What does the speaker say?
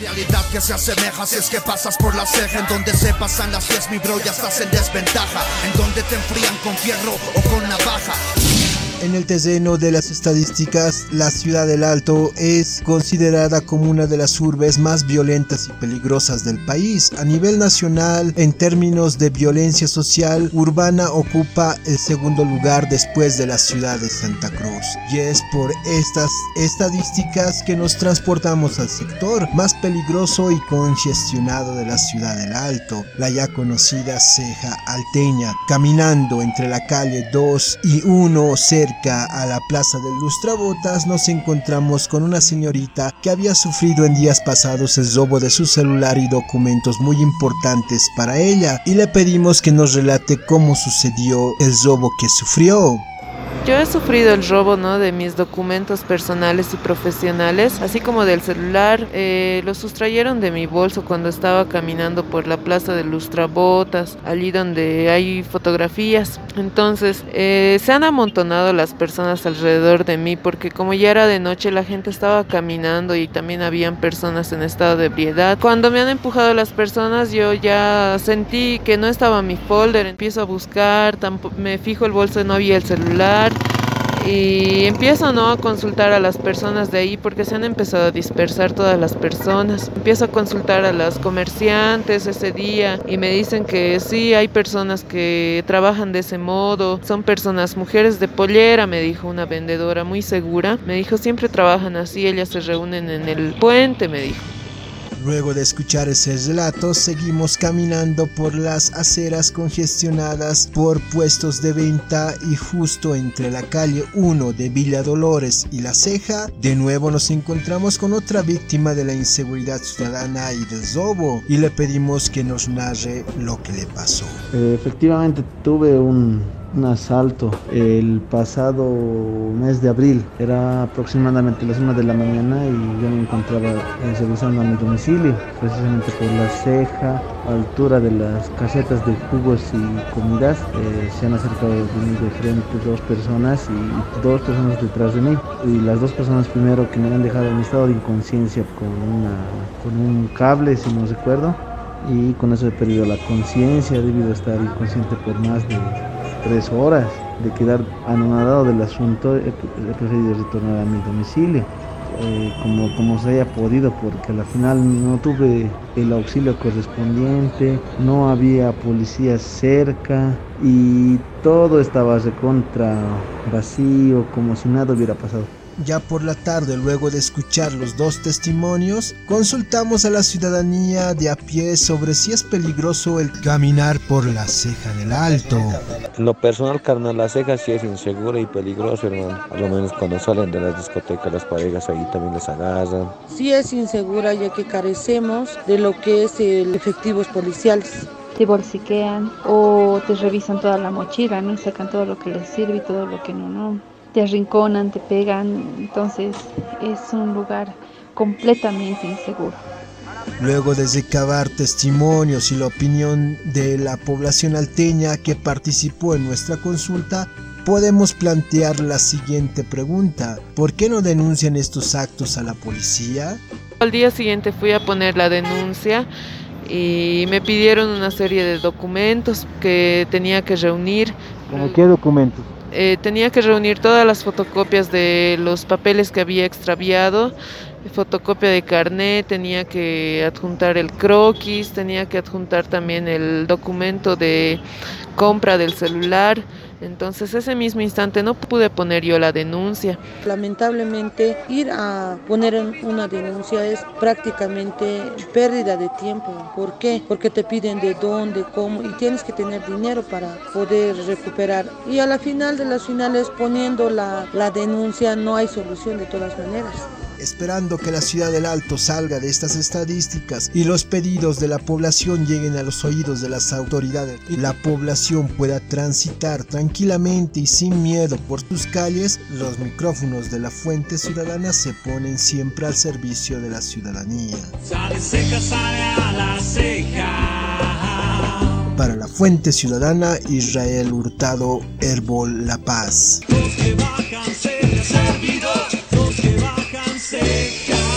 Realidad que se asemeja si es que pasas por la ceja. En donde se pasan las 10 mi bro ya estás en desventaja. En donde te enfrían con fierro o con navaja en el terreno de las estadísticas, la ciudad del Alto es considerada como una de las urbes más violentas y peligrosas del país. A nivel nacional, en términos de violencia social, Urbana ocupa el segundo lugar después de la ciudad de Santa Cruz. Y es por estas estadísticas que nos transportamos al sector más peligroso y congestionado de la ciudad del Alto, la ya conocida ceja alteña, caminando entre la calle 2 y 1 a la plaza del Lustrabotas nos encontramos con una señorita que había sufrido en días pasados el robo de su celular y documentos muy importantes para ella y le pedimos que nos relate cómo sucedió el robo que sufrió. Yo he sufrido el robo ¿no? de mis documentos personales y profesionales, así como del celular. Eh, lo sustrayeron de mi bolso cuando estaba caminando por la plaza de Lustrabotas, allí donde hay fotografías. Entonces, eh, se han amontonado las personas alrededor de mí porque como ya era de noche la gente estaba caminando y también habían personas en estado de ebriedad. Cuando me han empujado las personas yo ya sentí que no estaba mi folder, empiezo a buscar, me fijo el bolso, no había el celular y empiezo ¿no? a consultar a las personas de ahí porque se han empezado a dispersar todas las personas. Empiezo a consultar a las comerciantes ese día y me dicen que sí, hay personas que trabajan de ese modo, son personas, mujeres de pollera, me dijo una vendedora muy segura. Me dijo, siempre trabajan así, ellas se reúnen en el puente, me dijo. Luego de escuchar ese relato, seguimos caminando por las aceras congestionadas por puestos de venta y justo entre la calle 1 de Villa Dolores y La Ceja, de nuevo nos encontramos con otra víctima de la inseguridad ciudadana y del robo y le pedimos que nos narre lo que le pasó. efectivamente tuve un, un asalto el pasado mes de abril. Era aproximadamente las 1 de la mañana y yo me encontraba revisando a mi domicilio, precisamente por la ceja, altura de las casetas de jugos y comidas. Eh, se han acercado de mí de frente dos personas y dos personas detrás de mí. Y las dos personas primero que me han dejado en estado de inconsciencia con, una, con un cable, si no recuerdo. Y con eso he perdido la conciencia debido a estar inconsciente por más de tres horas de quedar anonadado del asunto, he, preferido retornar a mi domicilio. Eh, como, como se haya podido, porque al final no tuve el auxilio correspondiente, no había policía cerca y todo estaba recontra vacío, como si nada hubiera pasado. Ya por la tarde, luego de escuchar los dos testimonios, consultamos a la ciudadanía de a pie sobre si es peligroso el caminar por la ceja del alto. En lo personal, carnal, la ceja sí es insegura y peligrosa, hermano. A lo menos cuando salen de la discoteca, las parejas ahí también les agarran. Sí es insegura ya que carecemos de lo que es el efectivos policiales te bolsiquean o te revisan toda la mochila, ¿no? Y sacan todo lo que les sirve y todo lo que no, no te arrinconan, te pegan, entonces es un lugar completamente inseguro. Luego de recabar testimonios y la opinión de la población alteña que participó en nuestra consulta, podemos plantear la siguiente pregunta. ¿Por qué no denuncian estos actos a la policía? Al día siguiente fui a poner la denuncia y me pidieron una serie de documentos que tenía que reunir. ¿Cómo qué documentos? Eh, tenía que reunir todas las fotocopias de los papeles que había extraviado, fotocopia de carnet, tenía que adjuntar el croquis, tenía que adjuntar también el documento de compra del celular. Entonces ese mismo instante no pude poner yo la denuncia. Lamentablemente ir a poner una denuncia es prácticamente pérdida de tiempo. ¿Por qué? Porque te piden de dónde, cómo y tienes que tener dinero para poder recuperar. Y a la final de las finales poniendo la, la denuncia no hay solución de todas maneras esperando que la ciudad del Alto salga de estas estadísticas y los pedidos de la población lleguen a los oídos de las autoridades y la población pueda transitar tranquilamente y sin miedo por sus calles, los micrófonos de la Fuente Ciudadana se ponen siempre al servicio de la ciudadanía. Para la Fuente Ciudadana, Israel Hurtado, Herbol La Paz. Los que bajan, se servido, los que bajan, Sake.